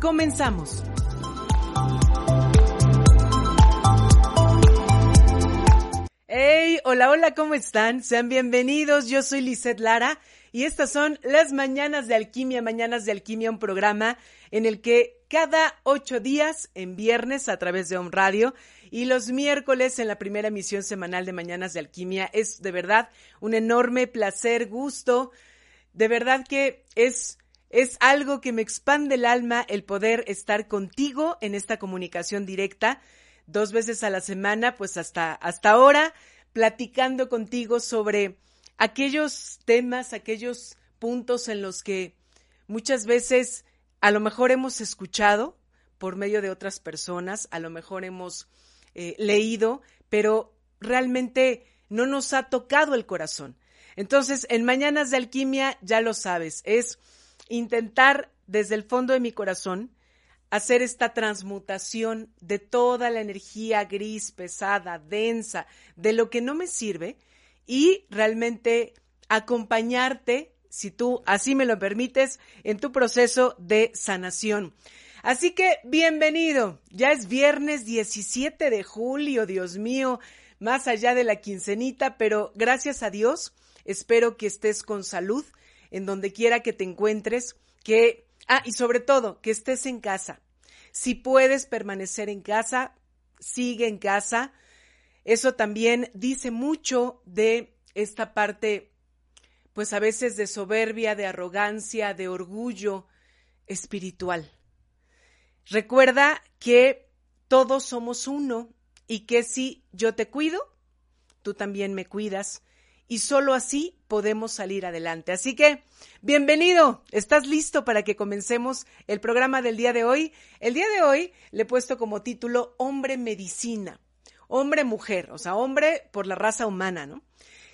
Comenzamos. Hey, hola, hola, ¿cómo están? Sean bienvenidos. Yo soy Lisette Lara y estas son las Mañanas de Alquimia, Mañanas de Alquimia, un programa en el que cada ocho días, en viernes a través de Home Radio y los miércoles en la primera emisión semanal de Mañanas de Alquimia, es de verdad un enorme placer, gusto. De verdad que es es algo que me expande el alma el poder estar contigo en esta comunicación directa dos veces a la semana, pues hasta, hasta ahora, platicando contigo sobre aquellos temas, aquellos puntos en los que muchas veces a lo mejor hemos escuchado por medio de otras personas, a lo mejor hemos eh, leído, pero realmente no nos ha tocado el corazón. Entonces, en Mañanas de Alquimia, ya lo sabes, es intentar desde el fondo de mi corazón hacer esta transmutación de toda la energía gris, pesada, densa, de lo que no me sirve y realmente acompañarte, si tú así me lo permites, en tu proceso de sanación. Así que bienvenido, ya es viernes 17 de julio, Dios mío, más allá de la quincenita, pero gracias a Dios, espero que estés con salud, en donde quiera que te encuentres, que, ah, y sobre todo, que estés en casa. Si puedes permanecer en casa, sigue en casa. Eso también dice mucho de esta parte, pues a veces de soberbia, de arrogancia, de orgullo espiritual. Recuerda que todos somos uno y que si yo te cuido, tú también me cuidas y solo así podemos salir adelante. Así que, bienvenido, ¿estás listo para que comencemos el programa del día de hoy? El día de hoy le he puesto como título Hombre Medicina, hombre-mujer, o sea, hombre por la raza humana, ¿no?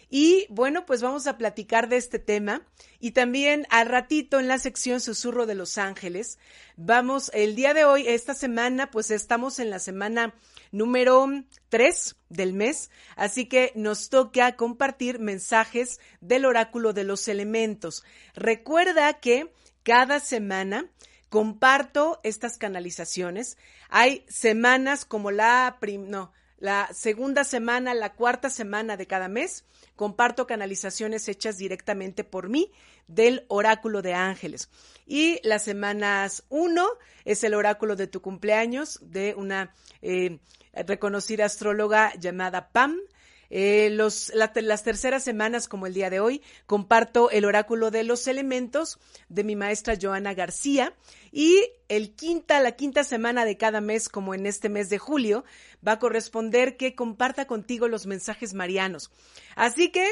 Y bueno, pues vamos a platicar de este tema y también al ratito en la sección Susurro de los Ángeles. Vamos, el día de hoy, esta semana, pues estamos en la semana número 3 del mes, así que nos toca compartir mensajes del oráculo de los elementos. Recuerda que cada semana comparto estas canalizaciones. Hay semanas como la, no, la segunda semana, la cuarta semana de cada mes, comparto canalizaciones hechas directamente por mí del oráculo de ángeles. Y las semanas uno es el oráculo de tu cumpleaños de una eh, reconocida astróloga llamada Pam. Eh, las terceras semanas, como el día de hoy, comparto el oráculo de los elementos de mi maestra Joana García. Y el quinta, la quinta semana de cada mes, como en este mes de julio, va a corresponder que comparta contigo los mensajes marianos. Así que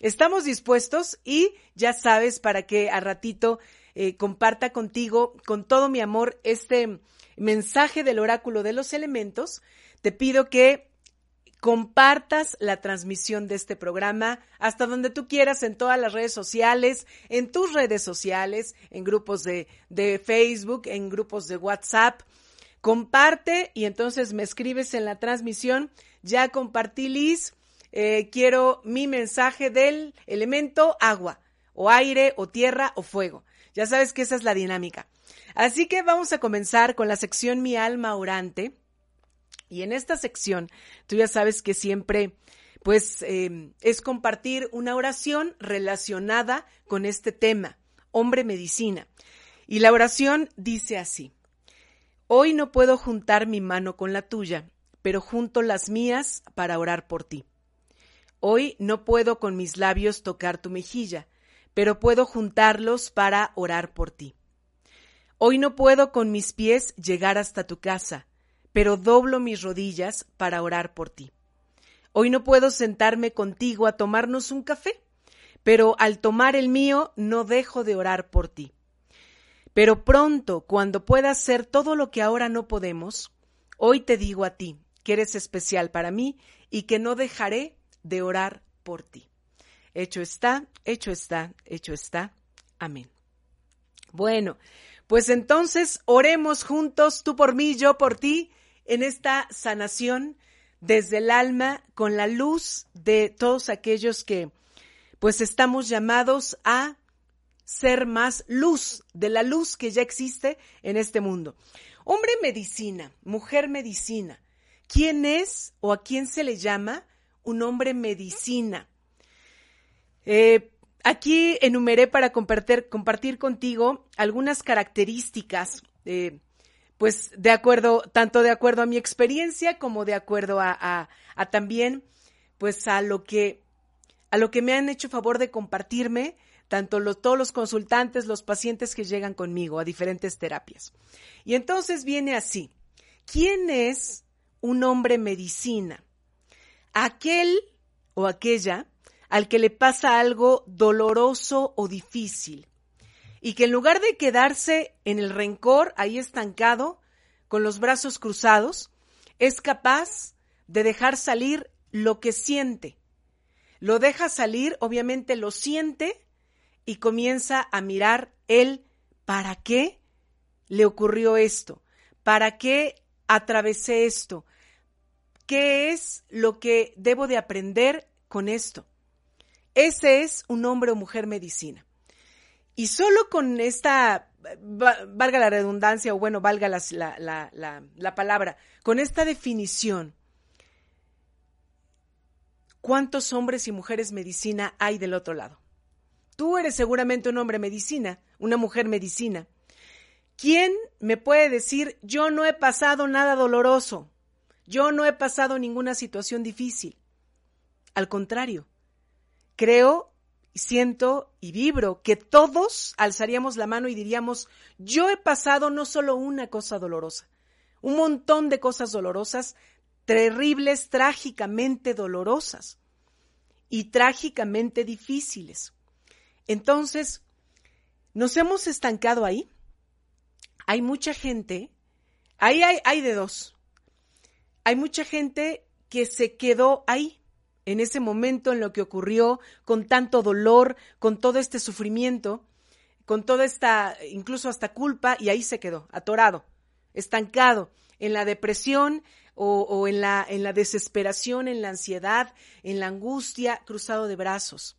estamos dispuestos y ya sabes para que a ratito eh, comparta contigo con todo mi amor este mensaje del oráculo de los elementos. Te pido que compartas la transmisión de este programa hasta donde tú quieras en todas las redes sociales, en tus redes sociales, en grupos de, Facebook, en grupos de WhatsApp. Comparte y entonces me escribes en la transmisión. Ya compartí, Liz. Eh, quiero mi mensaje del elemento agua, o aire, o tierra, o fuego. Ya sabes que esa es la dinámica. Así que vamos a comenzar con la sección Mi alma orante y en esta sección, tú ya sabes que siempre, pues, eh, es compartir una oración relacionada con este tema, hombre medicina. Y la oración dice así, hoy no puedo juntar mi mano con la tuya, pero junto las mías para orar por ti. Hoy no puedo con mis labios tocar tu mejilla, pero puedo juntarlos para orar por ti. Hoy no puedo con mis pies llegar hasta tu casa, pero doblo mis rodillas para orar por ti. Hoy no puedo sentarme contigo a tomarnos un café, pero al tomar el mío no dejo de orar por ti. Pero pronto, cuando pueda hacer todo lo que ahora no podemos, hoy te digo a ti que eres especial para mí y que no dejaré de orar por ti. Hecho está, hecho está, hecho está. Amén. Bueno, pues entonces oremos juntos, tú por mí, yo por ti, en esta sanación desde el alma con la luz de todos aquellos que pues estamos llamados a ser más luz de la luz que ya existe en este mundo. Hombre medicina, mujer medicina. ¿Quién es o a quién se le llama un hombre medicina? Eh, aquí enumeré para compartir, compartir, contigo algunas características eh, pues de acuerdo, tanto de acuerdo a mi experiencia como de acuerdo a, también, pues a lo que, a lo que me han hecho favor de compartirme, tanto los, todos los consultantes, los pacientes que llegan conmigo a diferentes terapias. Y entonces viene así, ¿quién es un hombre medicina? Aquel o aquella al que le pasa algo doloroso o difícil y que en lugar de quedarse en el rencor ahí estancado, con los brazos cruzados, es capaz de dejar salir lo que siente. Lo deja salir, obviamente lo siente y comienza a mirar él para qué le ocurrió esto, para qué atravesé esto, qué es lo que debo de aprender con esto. Ese es un hombre o mujer medicina. Y solo con esta, valga la redundancia, o bueno, valga la, la, la, la palabra, con esta definición, ¿cuántos hombres y mujeres medicina hay del otro lado? Tú eres seguramente un hombre medicina, una mujer medicina. ¿Quién me puede decir, yo no he pasado nada doloroso, yo no he pasado ninguna situación difícil? Al contrario, creo siento y vibro que todos alzaríamos la mano y diríamos, yo he pasado no solo una cosa dolorosa, un montón de cosas dolorosas, terribles, trágicamente dolorosas y trágicamente difíciles. Entonces, nos hemos estancado ahí. Hay mucha gente, ahí hay, hay de dos. Hay mucha gente que se quedó ahí en ese momento en lo que ocurrió, con tanto dolor, con todo este sufrimiento, con toda esta, incluso hasta culpa, y ahí se quedó, atorado, estancado, en la depresión o, en, la, en la desesperación, en la ansiedad, en la angustia, cruzado de brazos.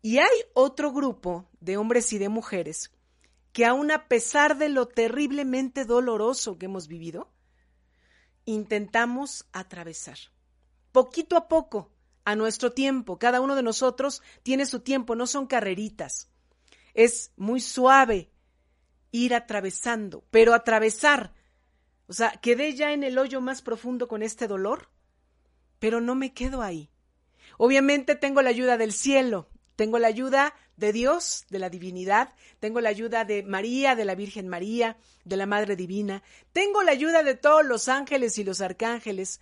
Y hay otro grupo de hombres y de mujeres que aun a pesar de lo terriblemente doloroso que hemos vivido, intentamos atravesar. Poquito a poco, a nuestro tiempo. Cada uno de nosotros tiene su tiempo, no son carreritas. Es muy suave ir atravesando, pero atravesar. O sea, quedé ya en el hoyo más profundo con este dolor, pero no me quedo ahí. Obviamente tengo la ayuda del cielo, tengo la ayuda de Dios, de la divinidad, tengo la ayuda de María, de la Virgen María, de la Madre Divina, tengo la ayuda de todos los ángeles y los arcángeles,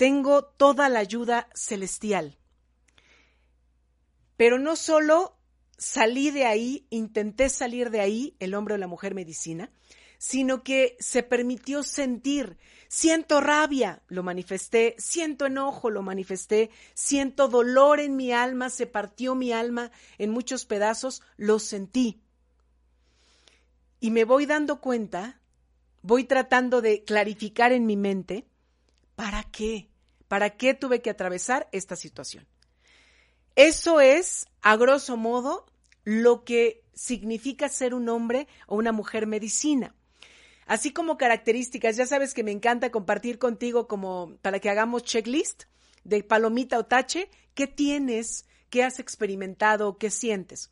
tengo toda la ayuda celestial. Pero no solo salí de ahí, intenté salir de ahí, el hombre o la mujer medicina, sino que se permitió sentir. Siento rabia, lo manifesté, siento enojo, lo manifesté, siento dolor en mi alma, se partió mi alma en muchos pedazos, lo sentí. Y me voy dando cuenta, voy tratando de clarificar en mi mente, ¿para qué? ¿Para qué tuve que atravesar esta situación? Eso es, a grosso modo, lo que significa ser un hombre o una mujer medicina así como características. Ya sabes que me encanta compartir contigo como para que hagamos checklist de palomita o tache, qué tienes, qué has experimentado, qué sientes.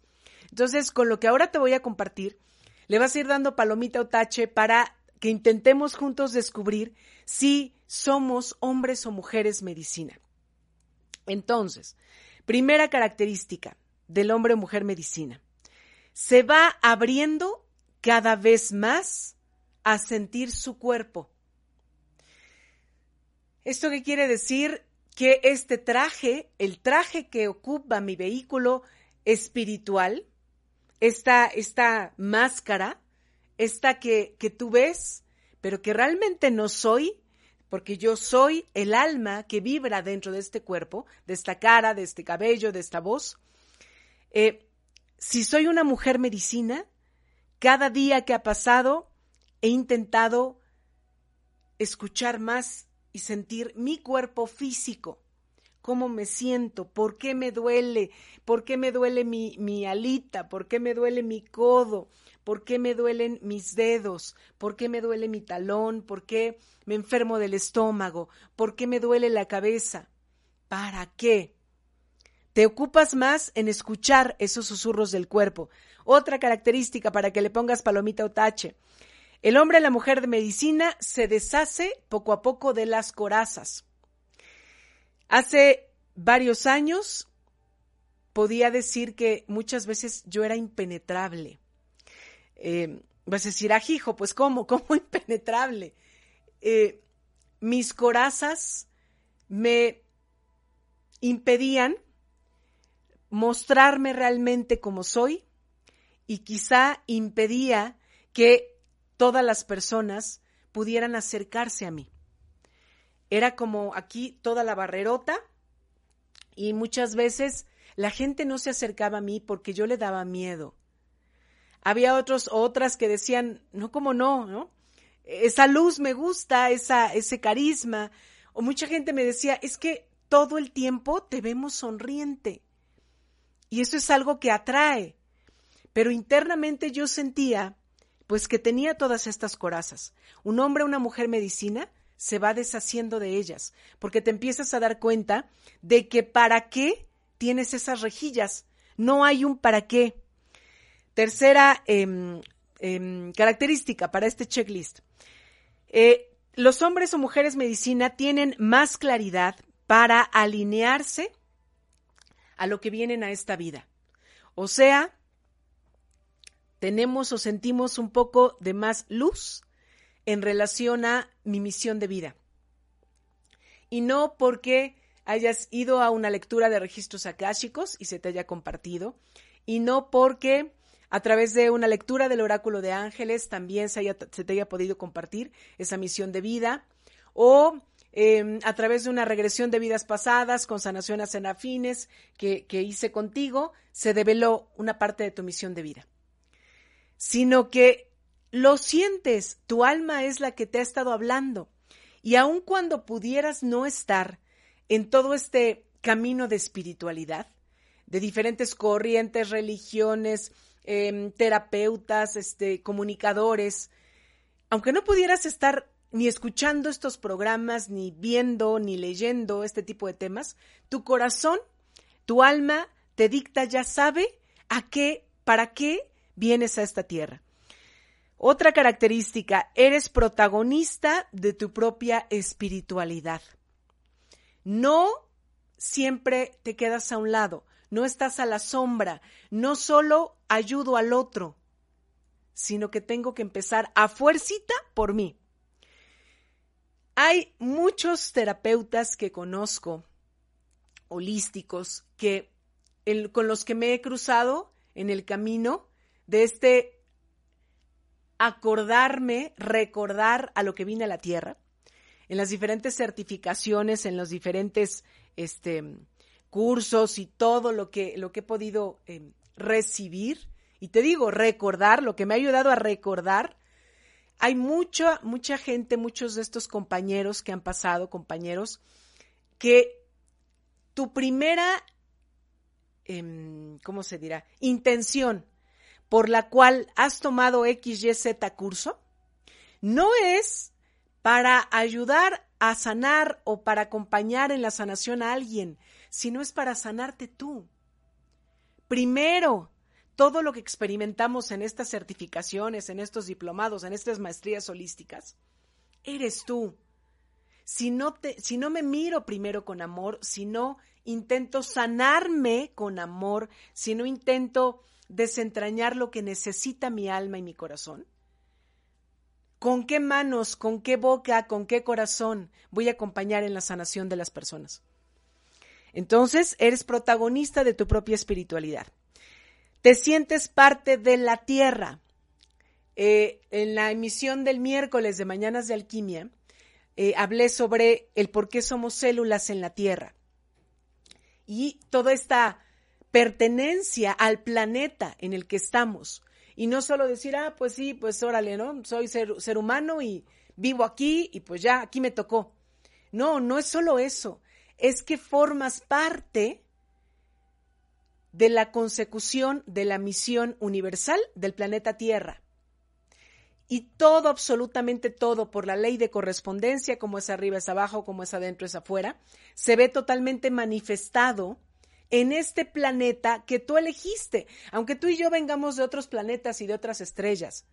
Entonces, con lo que ahora te voy a compartir, le vas a ir dando palomita o tache para que intentemos juntos descubrir si somos hombres o mujeres medicina. Entonces, primera característica del hombre o mujer medicina. Se va abriendo cada vez más a sentir su cuerpo. ¿Esto qué quiere decir? Que este traje, el traje que ocupa mi vehículo espiritual, esta, esta máscara, esta que, que tú ves, pero que realmente no soy, porque yo soy el alma que vibra dentro de este cuerpo, de esta cara, de este cabello, de esta voz. Eh, si soy una mujer medicina, cada día que ha pasado he intentado escuchar más y sentir mi cuerpo físico, cómo me siento, por qué me duele, por qué me duele mi, mi alita, por qué me duele mi codo, por qué me duelen mis dedos, por qué me duele mi talón, por qué me enfermo del estómago, por qué me duele la cabeza. ¿Para qué? Te ocupas más en escuchar esos susurros del cuerpo. Otra característica para que le pongas palomita o tache. El hombre y la mujer de medicina se deshace poco a poco de las corazas. Hace varios años podía decir que muchas veces yo era impenetrable. Eh, vas a decir, ajijo, pues ¿cómo? ¿Cómo impenetrable? Eh, mis corazas me impedían mostrarme realmente como soy y quizá impedía que todas las personas pudieran acercarse a mí. Era como aquí toda la barrerota y muchas veces la gente no se acercaba a mí porque yo le daba miedo. Había otros otras que decían, no, como no, ¿no? Esa luz me gusta, esa, ese carisma. O mucha gente me decía, es que todo el tiempo te vemos sonriente. Y eso es algo que atrae. Pero internamente yo sentía pues que tenía todas estas corazas. Un hombre una mujer medicina se va deshaciendo de ellas, porque te empiezas a dar cuenta de que para qué tienes esas rejillas. No hay un para qué. Tercera em, em, característica para este checklist. Eh, los hombres o mujeres medicina tienen más claridad para alinearse a lo que vienen a esta vida. O sea, tenemos o sentimos un poco de más luz en relación a mi misión de vida. Y no porque hayas ido a una lectura de registros akáshicos y se te haya compartido, y no porque a través de una lectura del oráculo de ángeles también se, te haya podido compartir esa misión de vida, o em, a través de una regresión de vidas pasadas con sanaciones en afines que hice contigo, se develó una parte de tu misión de vida sino que lo sientes, tu alma es la que te ha estado hablando. Y aun cuando pudieras no estar en todo este camino de espiritualidad, de diferentes corrientes, religiones, em, terapeutas, este, comunicadores, aunque no pudieras estar ni escuchando estos programas, ni viendo, ni leyendo este tipo de temas, tu corazón, tu alma te dicta, ya sabe a qué, para qué vienes a esta tierra. Otra característica, eres protagonista de tu propia espiritualidad. No siempre te quedas a un lado, no estás a la sombra, no solo ayudo al otro, sino que tengo que empezar a fuercita por mí. Hay muchos terapeutas que conozco, holísticos, que con los que me he cruzado en el camino de este acordarme, recordar a lo que vine a la tierra, en las diferentes certificaciones, en los diferentes este, cursos y todo lo que, lo que he podido em, recibir. Y te digo, recordar, lo que me ha ayudado a recordar hay mucha, mucha gente, muchos de estos compañeros que han pasado, compañeros, que tu primera, em, ¿cómo se dirá? Intención por la cual has tomado XYZ curso, no es para ayudar a sanar o para acompañar en la sanación a alguien, sino es para sanarte tú. Primero, todo lo que experimentamos en estas certificaciones, en estos diplomados, en estas maestrías holísticas, eres tú. Si no, si no me miro primero con amor, si no intento sanarme con amor, si no intento desentrañar lo que necesita mi alma y mi corazón, ¿con qué manos, con qué boca, con qué corazón voy a acompañar en la sanación de las personas? Entonces, eres protagonista de tu propia espiritualidad te sientes parte de la tierra. Eh, en la emisión del miércoles de Mañanas de Alquimia, eh, hablé sobre el por qué somos células en la tierra y toda esta pertenencia al planeta en el que estamos. Y no solo decir, ah, pues sí, pues órale, ¿no? Soy ser, ser humano y vivo aquí y pues ya, aquí me tocó. No, no es solo eso, es que formas parte de la consecución de la misión universal del planeta Tierra. Y todo, absolutamente todo, por la ley de correspondencia, como es arriba es abajo, como es adentro es afuera, se ve totalmente manifestado en este planeta que tú elegiste, aunque tú y yo vengamos de otros planetas y de otras estrellas.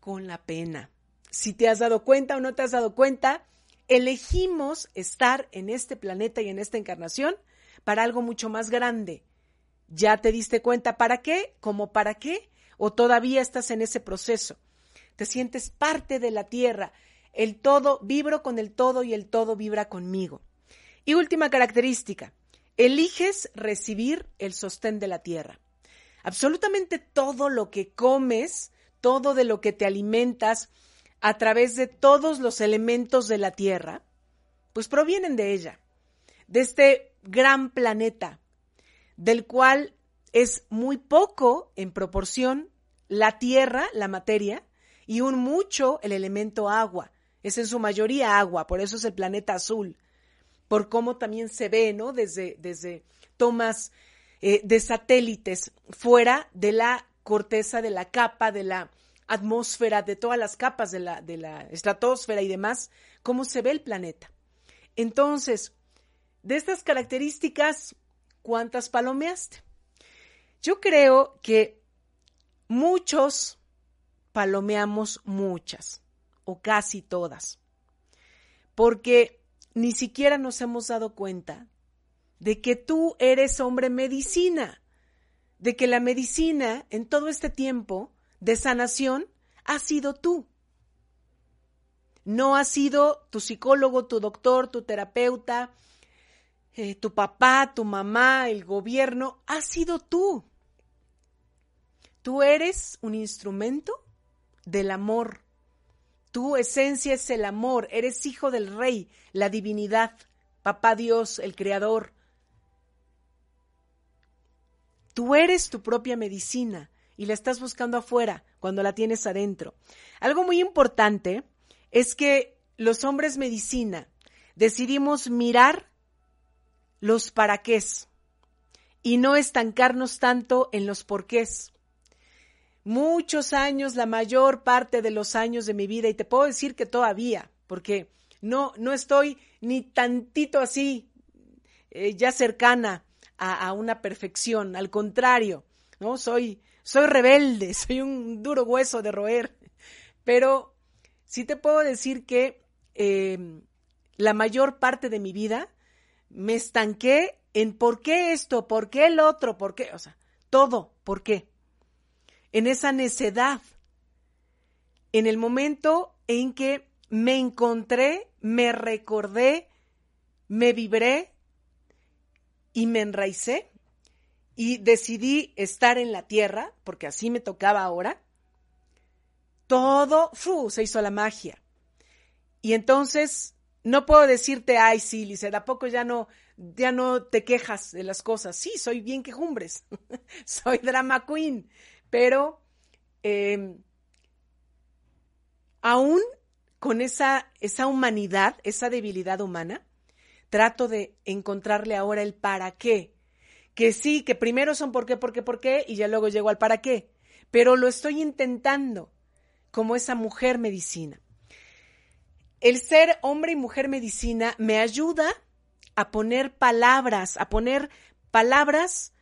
Con la pena. Si te has dado cuenta o no te has dado cuenta, elegimos estar en este planeta y en esta encarnación para algo mucho más grande. ¿Ya te diste cuenta para qué? ¿Cómo para qué? ¿O todavía estás en ese proceso? Te sientes parte de la tierra. El todo, vibro con el todo y el todo vibra conmigo. Y última característica, eliges recibir el sostén de la tierra. Absolutamente todo lo que comes, todo de lo que te alimentas a través de todos los elementos de la tierra, pues provienen de ella, de este gran planeta, del cual es muy poco en proporción la tierra, la materia, y un mucho el elemento agua. Es en su mayoría agua, por eso es el planeta azul, por cómo también se ve, ¿no? Desde, desde tomas eh, de satélites fuera de la corteza, de la capa, de la atmósfera, de todas las capas de la, de la estratosfera y demás, cómo se ve el planeta. Entonces, de estas características, ¿cuántas palomeaste? Yo creo que muchos palomeamos muchas o casi todas, porque ni siquiera nos hemos dado cuenta de que tú eres hombre medicina, de que la medicina en todo este tiempo de sanación ha sido tú. No ha sido tu psicólogo, tu doctor, tu terapeuta, eh, tu papá, tu mamá, el gobierno, ha sido tú. Tú eres un instrumento del amor. Tu esencia es el amor. Eres hijo del rey, la divinidad, papá Dios, el creador. Tú eres tu propia medicina y la estás buscando afuera cuando la tienes adentro. Algo muy importante es que los hombres medicina decidimos mirar los para qué y no estancarnos tanto en los porqués. muchos años, la mayor parte de los años de mi vida, y te puedo decir que todavía, porque no, no estoy ni tantito así, eh, ya cercana a, a, una perfección, al contrario, ¿no? Soy, soy rebelde, soy un duro hueso de roer, pero sí te puedo decir que eh, la mayor parte de mi vida me estanqué en por qué esto, por qué el otro, por qué, o sea, todo, por qué. En esa necedad, en el momento en que me encontré, me recordé, me vibré y me enraicé y decidí estar en la tierra, porque así me tocaba ahora, todo fu, se hizo la magia. Y entonces no puedo decirte, ay, sí, Lice, ¿a poco ya no, ya no te quejas de las cosas? Sí, soy bien quejumbres, soy drama queen, pero eh, aún con esa, esa humanidad, esa debilidad humana, trato de encontrarle ahora el para qué. Que sí, que primero son por qué, por qué, por qué, y ya luego llego al para qué. Pero lo estoy intentando como esa mujer medicina. El ser hombre y mujer medicina me ayuda a poner palabras, a poner palabras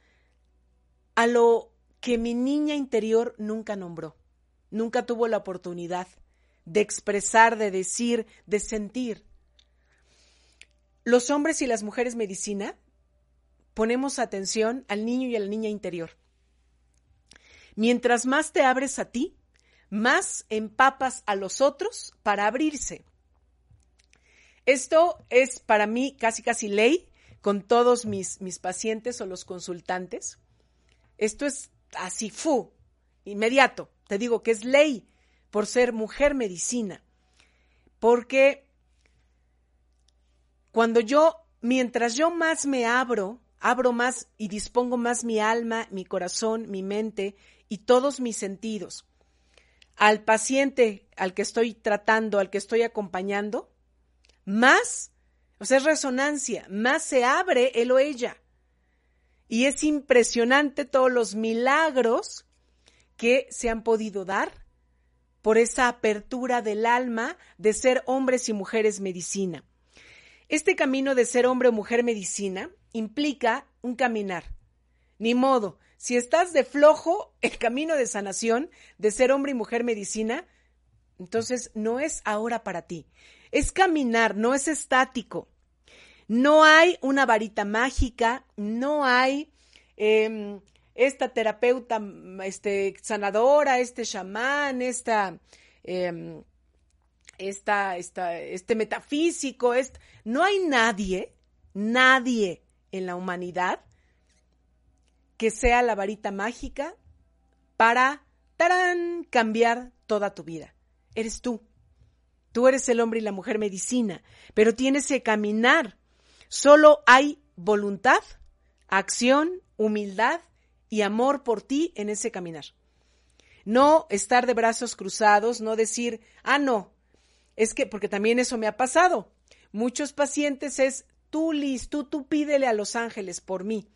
a lo que mi niña interior nunca nombró, nunca tuvo la oportunidad de expresar, de decir, de sentir. Los hombres y las mujeres medicina ponemos atención al niño y a la niña interior. Mientras más te abres a ti, más empapas a los otros para abrirse. Esto es para mí casi casi ley con todos mis, mis pacientes o los consultantes. Esto es así, fu, inmediato. Te digo que es ley por ser mujer medicina. Porque cuando yo, mientras yo más me abro, abro más y dispongo más mi alma, mi corazón, mi mente y todos mis sentidos al paciente al que estoy tratando, al que estoy acompañando, más, o sea, es resonancia, más se abre él o ella. Y es impresionante todos los milagros que se han podido dar por esa apertura del alma de ser hombres y mujeres medicina. Este camino de ser hombre o mujer medicina implica un caminar. Ni modo, si estás de flojo, el camino de sanación, de ser hombre y mujer medicina, entonces no es ahora para ti. Es caminar, no es estático. No hay una varita mágica, no hay eh, esta terapeuta este, sanadora, este chamán, esta, eh, esta, esta, este metafísico. No hay nadie, nadie en la humanidad que sea la varita mágica para, cambiar toda tu vida. Eres tú. Tú eres el hombre y la mujer medicina, pero tienes que caminar. Solo hay voluntad, acción, humildad y amor por ti en ese caminar. No estar de brazos cruzados, no decir, ah, no, es que, porque también eso me ha pasado. Muchos pacientes es, tú, Liz, tú, tú pídele a los ángeles por mí.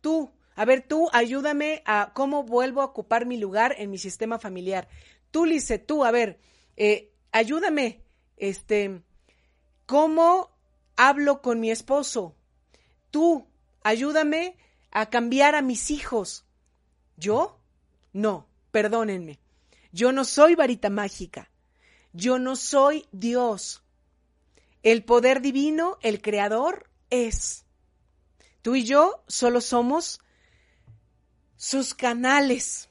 Tú, a ver, tú ayúdame a cómo vuelvo a ocupar mi lugar en mi sistema familiar. Tú, Lice, tú, a ver, eh, ayúdame, este, cómo hablo con mi esposo. Tú, ayúdame a cambiar a mis hijos. ¿Yo? No, perdónenme. Yo no soy varita mágica. Yo no soy Dios. El poder divino, el creador, es. Tú y yo solo somos sus canales.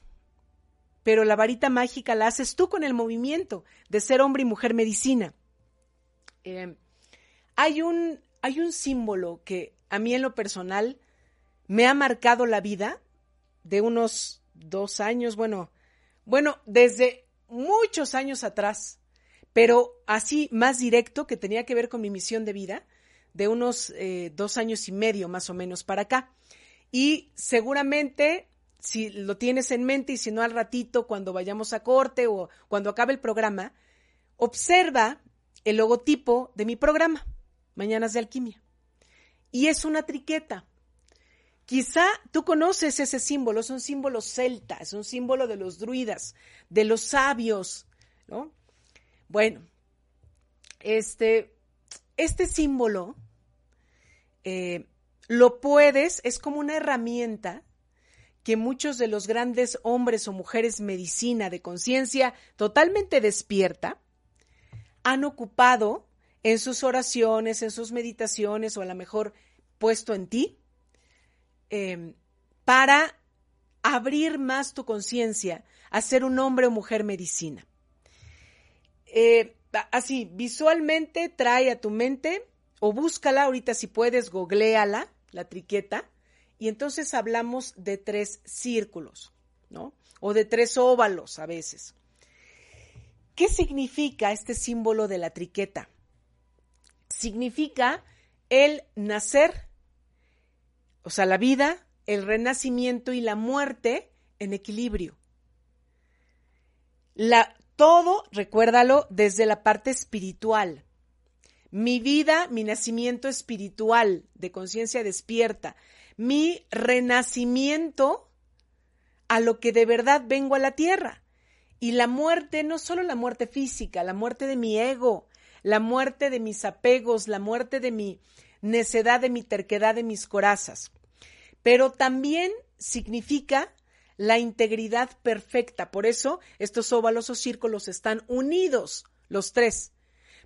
Pero la varita mágica la haces tú con el movimiento de ser hombre y mujer medicina. Eh, hay, un, hay un símbolo que a mí en lo personal me ha marcado la vida de unos dos años, bueno, bueno, desde muchos años atrás, pero así más directo que tenía que ver con mi misión de vida, de unos eh, dos años y medio más o menos para acá. Y seguramente si lo tienes en mente y si no al ratito cuando vayamos a corte o cuando acabe el programa, observa el logotipo de mi programa, Mañanas de Alquimia. Y es una triqueta Quizá tú conoces ese símbolo, es un símbolo celta, es un símbolo de los druidas, de los sabios, ¿no? Bueno, este, este símbolo eh, lo puedes, es como una herramienta que muchos de los grandes hombres o mujeres medicina de conciencia totalmente despierta han ocupado en sus oraciones, en sus meditaciones o a lo mejor puesto en ti em, para abrir más tu conciencia a ser un hombre o mujer medicina. Eh, así, visualmente trae a tu mente o búscala ahorita si puedes, googleala, la triqueta, y entonces hablamos de tres círculos, ¿no? O de tres óvalos a veces. ¿Qué significa este símbolo de la triqueta? Significa el nacer, o sea, la vida, el renacimiento y la muerte en equilibrio. La, todo, recuérdalo, desde la parte espiritual mi vida, mi nacimiento espiritual de conciencia despierta, mi renacimiento a lo que de verdad vengo a la tierra. Y la muerte, no solo la muerte física, la muerte de mi ego, la muerte de mis apegos, la muerte de mi necedad, de mi terquedad, de mis corazas. Pero también significa la integridad perfecta. Por eso estos óvalos o círculos están unidos, los tres.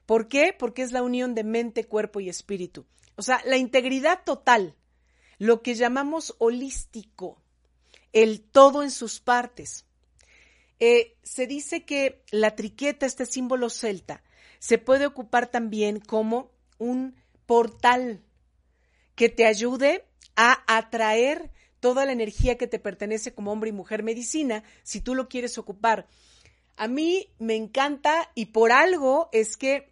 ¿Por qué? Porque es la unión de mente, cuerpo y espíritu. O sea, la integridad total, lo que llamamos holístico, el todo en sus partes. Eh, se dice que la triqueta, este símbolo celta, se puede ocupar también como un portal que te ayude a atraer toda la energía que te pertenece como hombre y mujer medicina, si tú lo quieres ocupar. A mí me encanta y por algo es que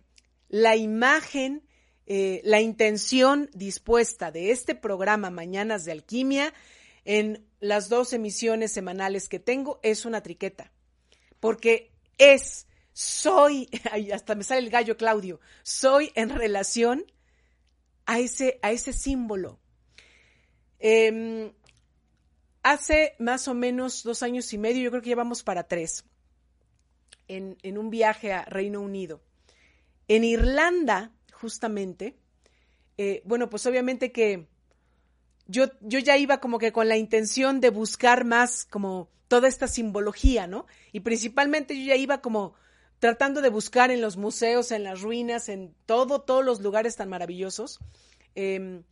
la imagen, eh, la intención dispuesta de este programa Mañanas de Alquimia en las dos emisiones semanales que tengo es una triqueta. Porque es, soy, hasta me sale el gallo Claudio, soy en relación a ese, a ese símbolo. Em, hace más o menos dos años y medio, yo creo que llevamos para tres, en, en un viaje a Reino Unido. En Irlanda, justamente, eh, bueno, pues obviamente que yo, yo ya iba como que con la intención de buscar más como toda esta simbología, ¿no? Y principalmente yo ya iba como tratando de buscar en los museos, en las ruinas, en todo, todos los lugares tan maravillosos, em,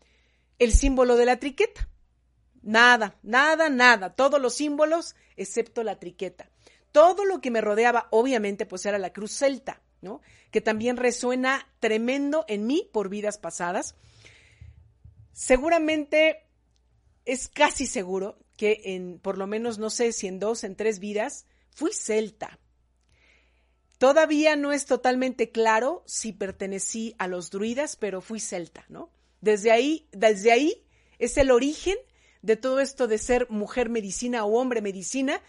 el símbolo de la triqueta. Nada, nada, nada, todos los símbolos excepto la triqueta. Todo lo que me rodeaba, obviamente, pues era la cruz celta. Que también resuena tremendo en mí por vidas pasadas. Seguramente es casi seguro que en, por lo menos, no sé si en dos, en tres vidas, fui celta. Todavía no es totalmente claro si pertenecí a los druidas, pero fui celta, ¿no? Desde ahí, desde ahí es el origen de todo esto de ser mujer medicina o hombre medicina,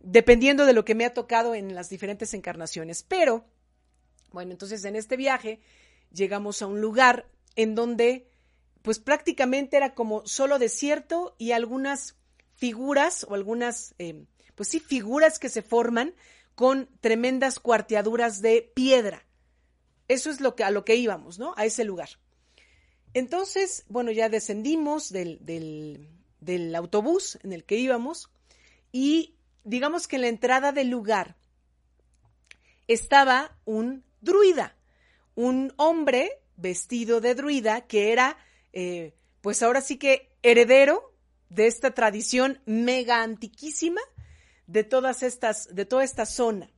dependiendo de lo que me ha tocado en las diferentes encarnaciones. Pero bueno, entonces en este viaje llegamos a un lugar en donde pues prácticamente era como solo desierto y algunas figuras o algunas, eh, pues sí, figuras que se forman con tremendas cuarteaduras de piedra. Eso es lo que, a lo que íbamos, ¿no? A ese lugar. Entonces, bueno, ya descendimos del, del, del autobús en el que íbamos y digamos que en la entrada del lugar estaba un druida, un hombre vestido de druida que era, eh, pues ahora sí que heredero de esta tradición mega antiquísima de todas estas, de toda esta zona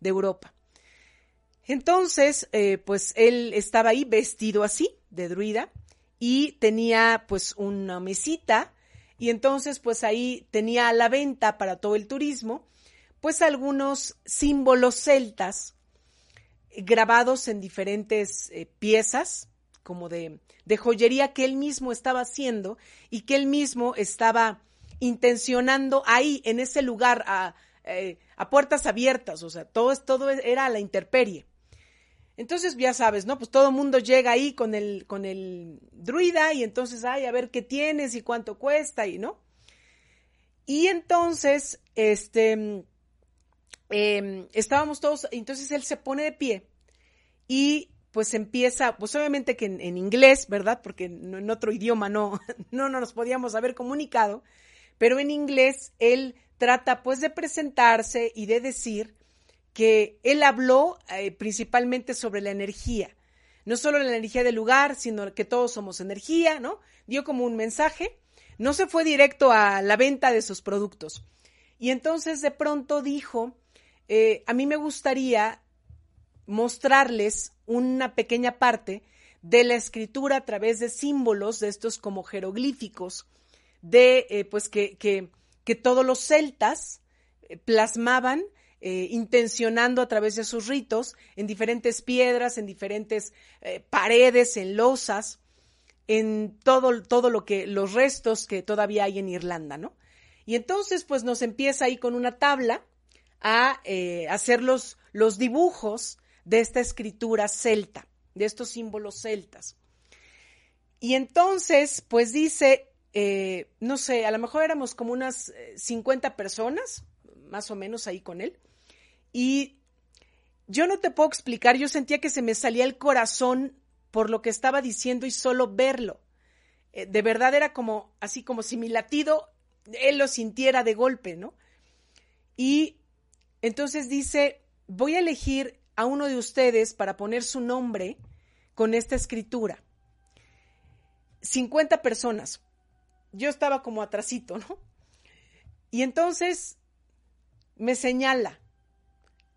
de Europa. Entonces, eh, pues él estaba ahí vestido así, de druida, y tenía pues una mesita, y entonces pues ahí tenía a la venta para todo el turismo, pues algunos símbolos celtas grabados en diferentes eh, piezas, como de, de joyería que él mismo estaba haciendo y que él mismo estaba intencionando ahí, en ese lugar, a, eh, a puertas abiertas, o sea, todo, todo era a la interperie. Entonces, ya sabes, ¿no? Pues todo el mundo llega ahí con el, con el druida y entonces, ay, a ver qué tienes y cuánto cuesta y, ¿no? Y entonces, este, em, estábamos todos, entonces él se pone de pie y pues empieza, pues obviamente que en, inglés, ¿verdad? Porque en, otro idioma no, no, no nos podíamos haber comunicado, pero en inglés él trata pues de presentarse y de decir que él habló eh, principalmente sobre la energía, no solo la energía del lugar, sino que todos somos energía, ¿no? Dio como un mensaje, no se fue directo a la venta de sus productos. Y entonces de pronto dijo, eh, a mí me gustaría mostrarles una pequeña parte de la escritura a través de símbolos, de estos como jeroglíficos, de eh, pues que, que, que, todos los celtas plasmaban eh, intencionando a través de sus ritos en diferentes piedras, en diferentes paredes, en losas, en todo, todo lo que, los restos que todavía hay en Irlanda, ¿no? Y entonces, pues nos empieza ahí con una tabla a hacer los, los dibujos de esta escritura celta, de estos símbolos celtas. Y entonces, pues dice, eh, no sé, a lo mejor éramos como unas 50 eh, personas, más o menos ahí con él. Y yo no te puedo explicar, yo sentía que se me salía el corazón por lo que estaba diciendo y solo verlo. Eh, de verdad era como, así como si mi latido, él lo sintiera de golpe, ¿no? Y entonces dice, voy a elegir a uno de ustedes para poner su nombre con esta escritura. 50 personas. Yo estaba como atrasito, ¿no? Y entonces me señala.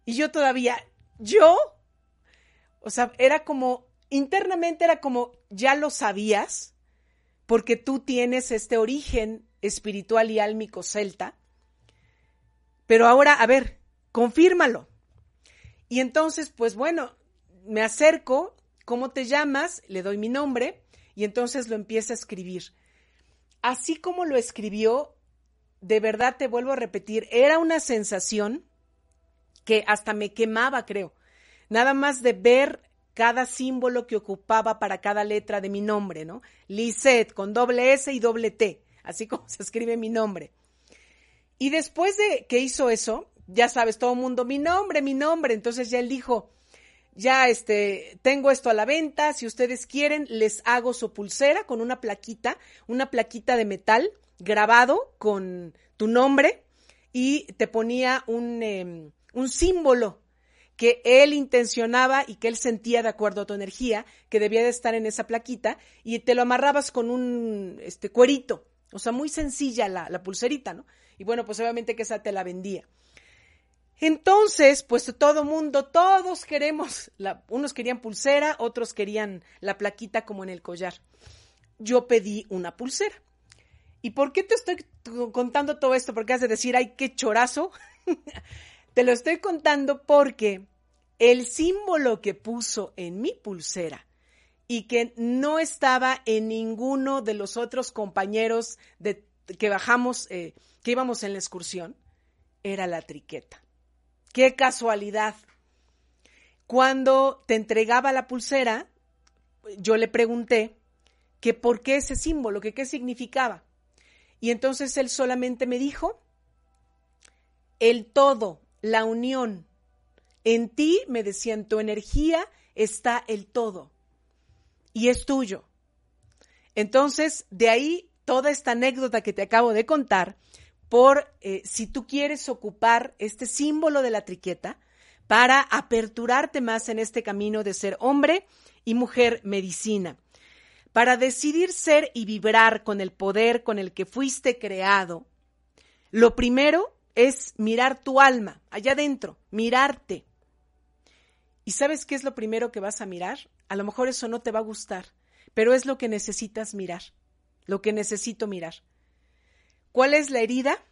Y yo todavía, ¿yo? O sea, era como, internamente era como, ya lo sabías, porque tú tienes este origen espiritual y álmico celta. Pero ahora, a ver, confírmalo. Y entonces, pues bueno, me acerco, ¿cómo te llamas? Le doy mi nombre y entonces lo empieza a escribir. Así como lo escribió, de verdad te vuelvo a repetir, era una sensación que hasta me quemaba, creo. Nada más de ver cada símbolo que ocupaba para cada letra de mi nombre, ¿no? Lisette con doble S y doble T, así como se escribe mi nombre. Y después de que hizo eso, ya sabes, todo el mundo, mi nombre, mi nombre. Entonces ya él dijo, ya este, tengo esto a la venta, si ustedes quieren, les hago su pulsera con una plaquita, una plaquita de metal grabado con tu nombre y te ponía un, em, un símbolo que él intencionaba y que él sentía de acuerdo a tu energía que debía de estar en esa plaquita y te lo amarrabas con un este, cuerito. O sea, muy sencilla la, la pulserita, ¿no? Y bueno, pues obviamente que esa te la vendía. Entonces, pues todo mundo, todos queremos, unos querían pulsera, otros querían la plaquita como en el collar. Yo pedí una pulsera. ¿Y por qué te estoy contando todo esto? Porque has de decir, ay, qué chorazo. te lo estoy contando porque el símbolo que puso en mi pulsera y que no estaba en ninguno de los otros compañeros que bajamos, eh, que íbamos en la excursión, era la triqueta. Qué casualidad. Cuando te entregaba la pulsera, yo le pregunté que por qué ese símbolo, que qué significaba. Y entonces él solamente me dijo, el todo, la unión. En ti, me decía, en tu energía está el todo. Y es tuyo. Entonces, de ahí toda esta anécdota que te acabo de contar, por eh, si tú quieres ocupar este símbolo de la triqueta para aperturarte más en este camino de ser hombre y mujer medicina, para decidir ser y vibrar con el poder con el que fuiste creado. Lo primero es mirar tu alma, allá adentro, mirarte. ¿Y sabes qué es lo primero que vas a mirar? A lo mejor eso no te va a gustar, pero es lo que necesitas mirar, lo que necesito mirar. ¿Cuál es la herida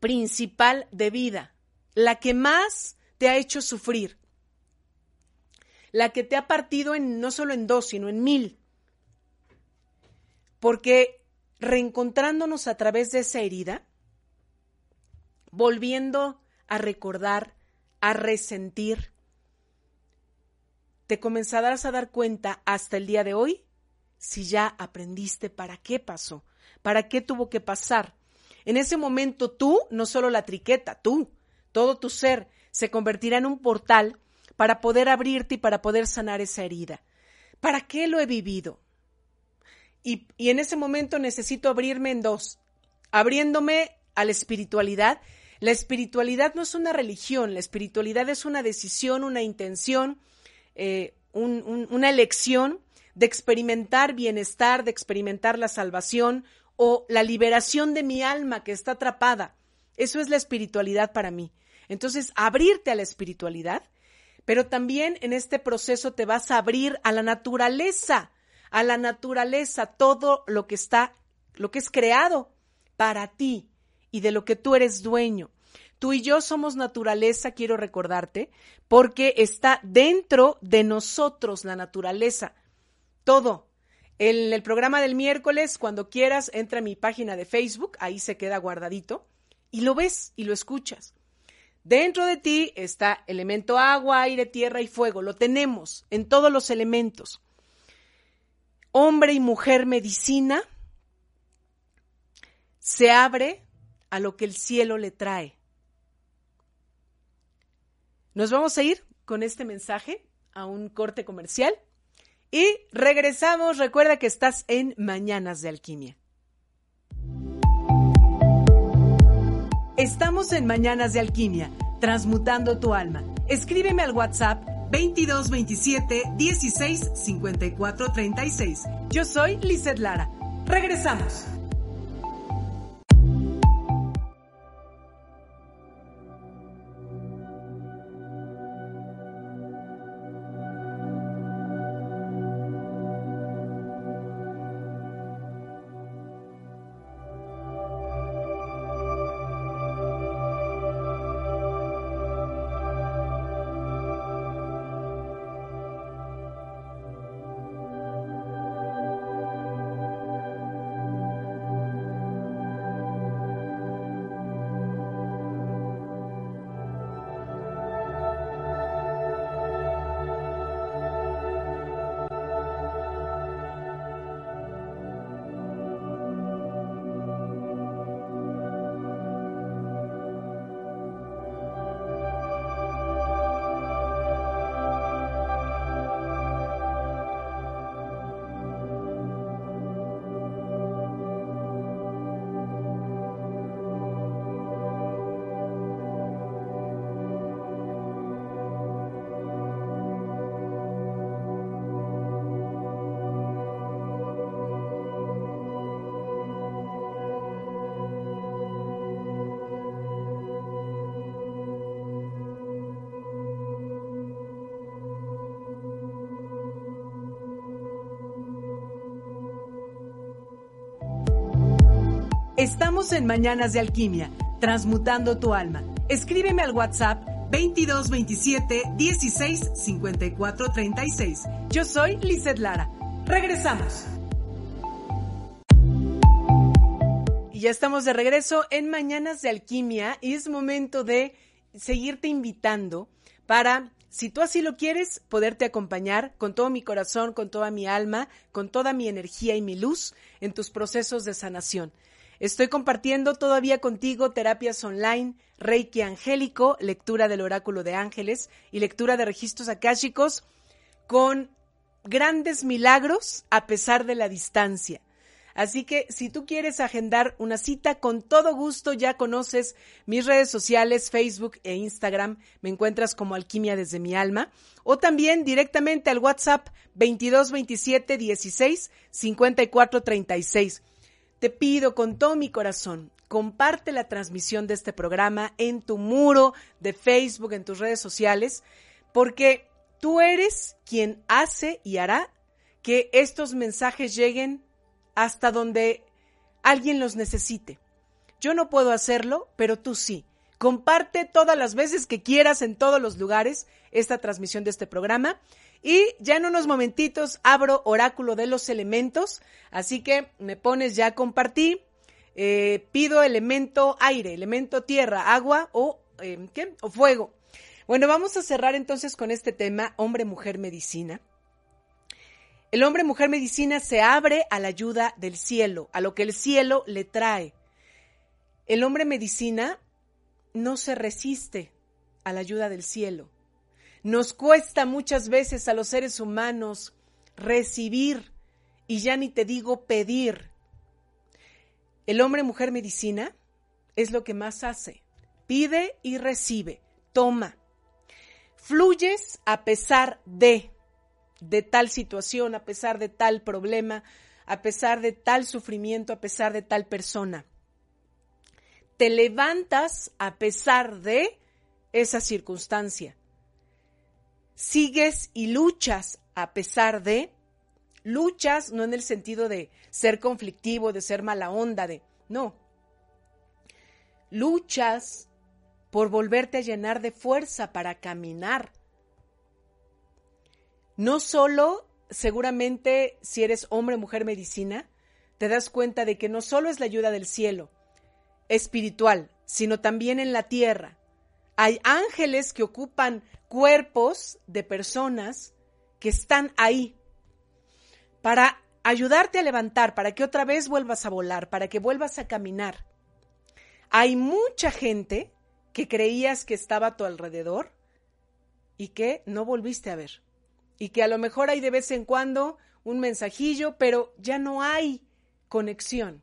principal de vida? La que más te ha hecho sufrir. La que te ha partido en no solo en dos, sino en mil. Porque reencontrándonos a través de esa herida, volviendo a recordar, a resentir, te comenzarás a dar cuenta hasta el día de hoy si ya aprendiste para qué pasó, para qué tuvo que pasar. En ese momento tú, no solo la triqueta, tú, todo tu ser se convertirá en un portal para poder abrirte y para poder sanar esa herida. ¿Para qué lo he vivido? Y, en ese momento necesito abrirme en dos, abriéndome a la espiritualidad. La espiritualidad no es una religión, la espiritualidad es una decisión, una intención, eh, una elección de experimentar bienestar, de experimentar la salvación o la liberación de mi alma que está atrapada. Eso es la espiritualidad para mí. Entonces, abrirte a la espiritualidad, pero también en este proceso te vas a abrir a la naturaleza, a la naturaleza, todo lo que está, lo que es creado para ti y de lo que tú eres dueño. Tú y yo somos naturaleza, quiero recordarte, porque está dentro de nosotros la naturaleza. Todo. En el programa del miércoles, cuando quieras, entra a mi página de Facebook, ahí se queda guardadito, y lo ves y lo escuchas. Dentro de ti está elemento agua, aire, tierra y fuego. Lo tenemos en todos los elementos. Hombre y mujer medicina se abre a lo que el cielo le trae. Nos vamos a ir con este mensaje a un corte comercial y regresamos. Recuerda que estás en Mañanas de Alquimia. Estamos en Mañanas de Alquimia, transmutando tu alma. Escríbeme al WhatsApp 2227 16 54 36. Yo soy Lizeth Lara. Regresamos. Estamos en Mañanas de Alquimia, transmutando tu alma. Escríbeme al WhatsApp 2227 16 54 36. Yo soy Lizeth Lara. Regresamos. Y ya estamos de regreso en Mañanas de Alquimia y es momento de seguirte invitando para, si tú así lo quieres, poderte acompañar con todo mi corazón, con toda mi alma, con toda mi energía y mi luz en tus procesos de sanación. Estoy compartiendo todavía contigo terapias online, Reiki angélico, lectura del oráculo de ángeles y lectura de registros akáshicos con grandes milagros a pesar de la distancia. Así que si tú quieres agendar una cita, con todo gusto ya conoces mis redes sociales, Facebook e Instagram. Me encuentras como Alquimia desde mi alma. O también directamente al WhatsApp 2227 16 54 36 te pido con todo mi corazón, comparte la transmisión de este programa en tu muro de Facebook, en tus redes sociales, porque tú eres quien hace y hará que estos mensajes lleguen hasta donde alguien los necesite. Yo no puedo hacerlo, pero tú sí. Comparte todas las veces que quieras en todos los lugares esta transmisión de este programa y ya en unos momentitos abro oráculo de los elementos, así que me pones ya a compartir. Eh, pido elemento aire, elemento tierra, agua o, eh, ¿qué? o fuego. Bueno, vamos a cerrar entonces con este tema, hombre-mujer medicina. El hombre-mujer medicina se abre a la ayuda del cielo, a lo que el cielo le trae. El hombre medicina no se resiste a la ayuda del cielo. Nos cuesta muchas veces a los seres humanos recibir y ya ni te digo pedir. El hombre-mujer medicina es lo que más hace. Pide y recibe, toma. Fluyes a pesar de, de tal situación, a pesar de tal problema, a pesar de tal sufrimiento, a pesar de tal persona. Te levantas a pesar de esa circunstancia. Sigues y luchas a pesar de, luchas no en el sentido de ser conflictivo, de ser mala onda, de, no. Luchas por volverte a llenar de fuerza para caminar. No solo, seguramente, si eres hombre mujer medicina, te das cuenta de que no solo es la ayuda del cielo, espiritual, sino también en la tierra. Hay ángeles que ocupan cuerpos de personas que están ahí para ayudarte a levantar, para que otra vez vuelvas a volar, para que vuelvas a caminar. Hay mucha gente que creías que estaba a tu alrededor y que no volviste a ver. Y que a lo mejor hay de vez en cuando un mensajillo, pero ya no hay conexión.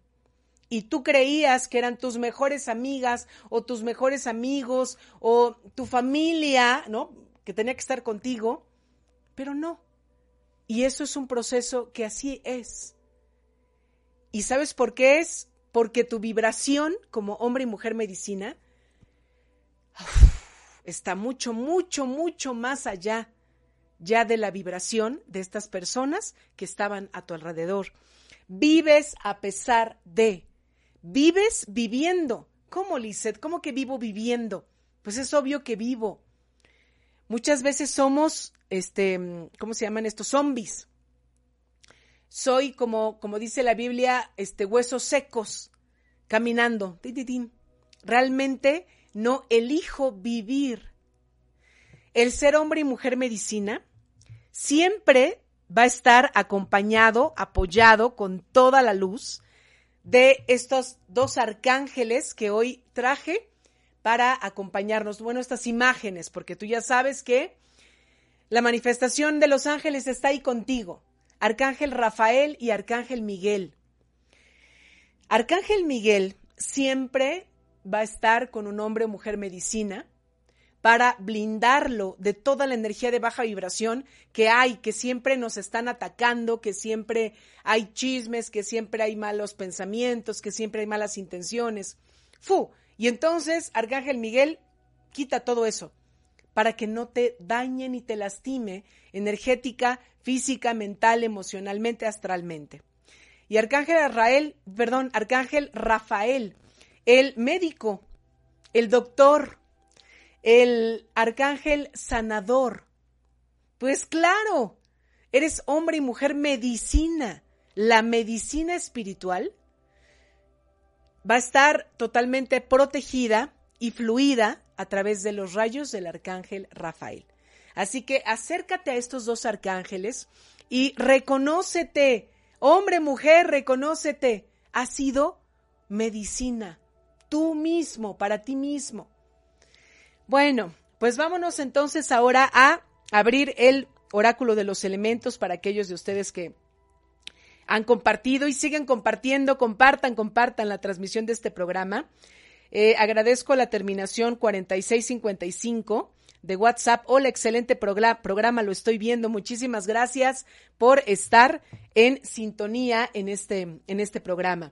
Y tú creías que eran tus mejores amigas o tus mejores amigos o tu familia, ¿no? Que tenía que estar contigo, pero no. Y eso es un proceso que así es. ¿Y sabes por qué es? Porque tu vibración como hombre y mujer medicina está mucho, mucho, mucho más allá ya de la vibración de estas personas que estaban a tu alrededor. Vives a pesar de, vives viviendo. ¿Cómo, Lizeth? ¿Cómo que vivo viviendo? Pues es obvio que vivo. Muchas veces somos, este, ¿cómo se llaman estos? Zombies. Soy como, como dice la Biblia, este, huesos secos, caminando. Realmente no elijo vivir. El ser hombre y mujer medicina siempre va a estar acompañado, apoyado con toda la luz de estos dos arcángeles que hoy traje para acompañarnos. Bueno, estas imágenes, porque tú ya sabes que la manifestación de los ángeles está ahí contigo. Arcángel Rafael y Arcángel Miguel. Arcángel Miguel siempre va a estar con un hombre o mujer medicina para blindarlo de toda la energía de baja vibración que hay, que siempre nos están atacando, que siempre hay chismes, que siempre hay malos pensamientos, que siempre hay malas intenciones. Fu. Y entonces, Arcángel Miguel quita todo eso para que no te dañe ni te lastime energética, física, mental, emocionalmente, astralmente. Y Arcángel Israel, perdón, Arcángel Rafael, el médico, el doctor, el arcángel sanador. Pues claro, eres hombre y mujer medicina. La medicina espiritual va a estar totalmente protegida y fluida a través de los rayos del arcángel Rafael. Así que acércate a estos dos arcángeles y reconócete, hombre, mujer, reconócete. Ha sido medicina, tú mismo, para ti mismo. Bueno, pues vámonos entonces ahora a abrir el oráculo de los elementos para aquellos de ustedes que han compartido y siguen compartiendo, compartan, compartan la transmisión de este programa. Eh, agradezco la terminación 4655 de WhatsApp. Hola, excelente programa, lo estoy viendo. Muchísimas gracias por estar en sintonía en este, en este programa.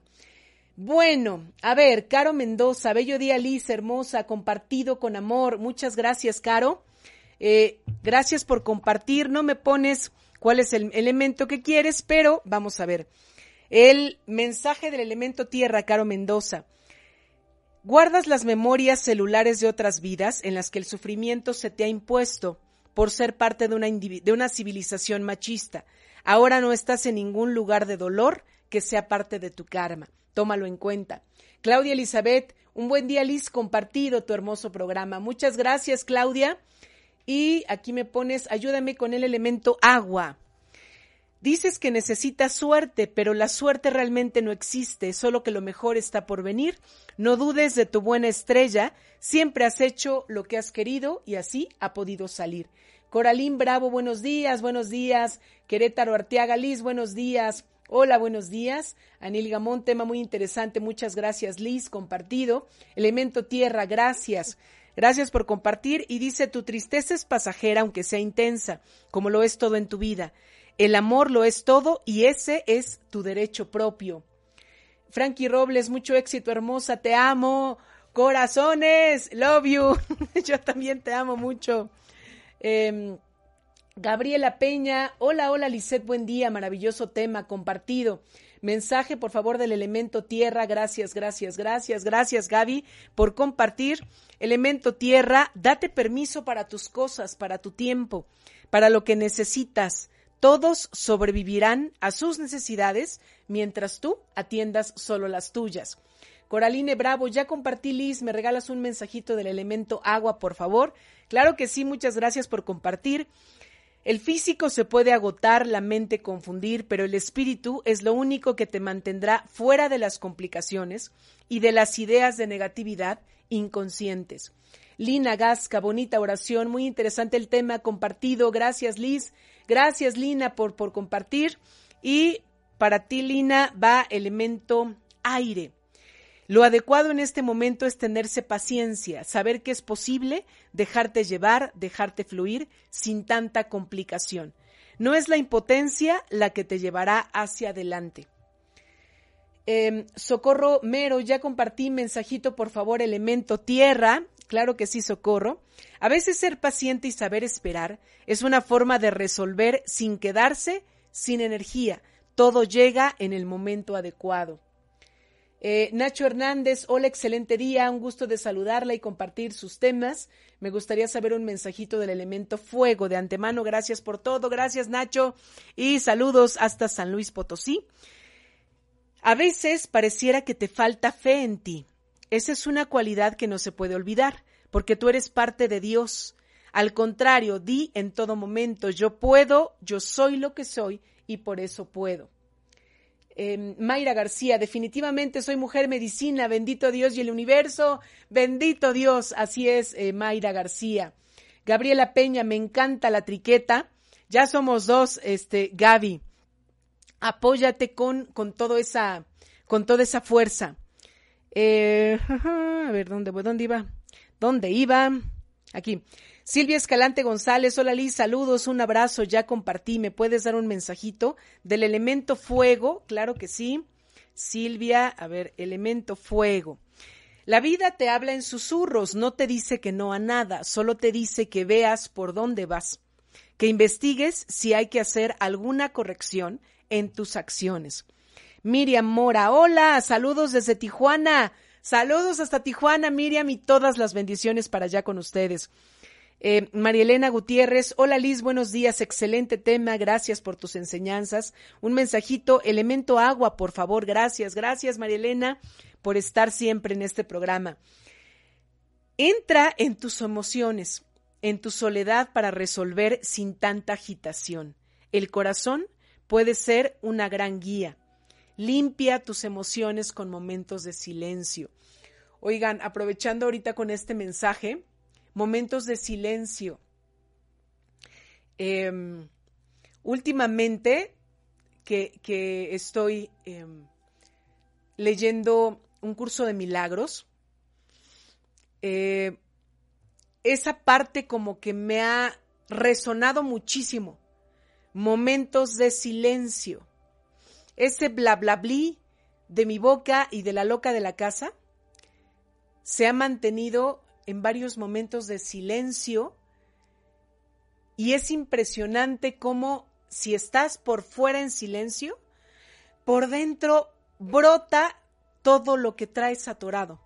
Bueno, a ver, Caro Mendoza, bello día Liz, hermosa, compartido con amor. Muchas gracias, Caro. Eh, gracias por compartir. No me pones cuál es el elemento que quieres, pero vamos a ver. El mensaje del elemento tierra, Caro Mendoza. Guardas las memorias celulares de otras vidas en las que el sufrimiento se te ha impuesto por ser parte de una, de una civilización machista. Ahora no estás en ningún lugar de dolor que sea parte de tu karma. Tómalo en cuenta. Claudia Elizabeth, un buen día, Liz, compartido tu hermoso programa. Muchas gracias, Claudia. Y aquí me pones, ayúdame con el elemento agua. Dices que necesitas suerte, pero la suerte realmente no existe, solo que lo mejor está por venir. No dudes de tu buena estrella, siempre has hecho lo que has querido y así ha podido salir. Coralín Bravo, buenos días, buenos días. Querétaro Arteaga Liz, buenos días. Hola, buenos días. Anil Gamón, tema muy interesante. Muchas gracias, Liz, compartido. Elemento Tierra, gracias. Gracias por compartir. Y dice, tu tristeza es pasajera, aunque sea intensa, como lo es todo en tu vida. El amor lo es todo y ese es tu derecho propio. Frankie Robles, mucho éxito, hermosa, te amo. Corazones, love you. Yo también te amo mucho. Em, Gabriela Peña, hola, hola Lisette, buen día, maravilloso tema compartido. Mensaje, por favor, del elemento tierra. Gracias, gracias, gracias, gracias, Gaby, por compartir. Elemento tierra, date permiso para tus cosas, para tu tiempo, para lo que necesitas. Todos sobrevivirán a sus necesidades mientras tú atiendas solo las tuyas. Coraline Bravo, ya compartí Liz, me regalas un mensajito del elemento agua, por favor. Claro que sí, muchas gracias por compartir. El físico se puede agotar, la mente confundir, pero el espíritu es lo único que te mantendrá fuera de las complicaciones y de las ideas de negatividad inconscientes. Lina Gasca, bonita oración, muy interesante el tema compartido. Gracias, Liz. Gracias, Lina, por, por compartir. Y para ti, Lina, va elemento aire. Lo adecuado en este momento es tenerse paciencia, saber que es posible dejarte llevar, dejarte fluir sin tanta complicación. No es la impotencia la que te llevará hacia adelante. Em, Socorro Mero, ya compartí mensajito, por favor, elemento tierra. Claro que sí, Socorro. A veces ser paciente y saber esperar es una forma de resolver sin quedarse sin energía. Todo llega en el momento adecuado. Eh, Nacho Hernández, hola, excelente día, un gusto de saludarla y compartir sus temas. Me gustaría saber un mensajito del elemento fuego de antemano. Gracias por todo, gracias Nacho y saludos hasta San Luis Potosí. A veces pareciera que te falta fe en ti. Esa es una cualidad que no se puede olvidar, porque tú eres parte de Dios. Al contrario, di en todo momento, yo puedo, yo soy lo que soy y por eso puedo. Em, Mayra García, definitivamente soy mujer medicina, bendito Dios y el universo, bendito Dios, así es eh, Mayra García. Gabriela Peña, me encanta la triqueta, ya somos dos, este, Gaby apóyate con, con, todo esa, con toda esa fuerza. Eh, a ver, ¿dónde, ¿dónde iba? ¿Dónde iba? Aquí. Silvia Escalante González, hola Liz, saludos, un abrazo, ya compartí, ¿me puedes dar un mensajito del elemento fuego? Claro que sí. Silvia, a ver, elemento fuego. La vida te habla en susurros, no te dice que no a nada, solo te dice que veas por dónde vas, que investigues si hay que hacer alguna corrección en tus acciones. Miriam Mora, hola, saludos desde Tijuana. Saludos hasta Tijuana, Miriam, y todas las bendiciones para allá con ustedes. Eh, Marielena Gutiérrez, hola Liz, buenos días, excelente tema, gracias por tus enseñanzas. Un mensajito, elemento agua, por favor, gracias, gracias Marielena por estar siempre en este programa. Entra en tus emociones, en tu soledad para resolver sin tanta agitación. El corazón puede ser una gran guía. Limpia tus emociones con momentos de silencio. Oigan, aprovechando ahorita con este mensaje, momentos de silencio. Em, últimamente que, estoy em, leyendo un curso de milagros, eh, esa parte como que me ha resonado muchísimo momentos de silencio. Ese bla bla bli de mi boca y de la loca de la casa se ha mantenido en varios momentos de silencio y es impresionante cómo si estás por fuera en silencio, por dentro brota todo lo que traes atorado.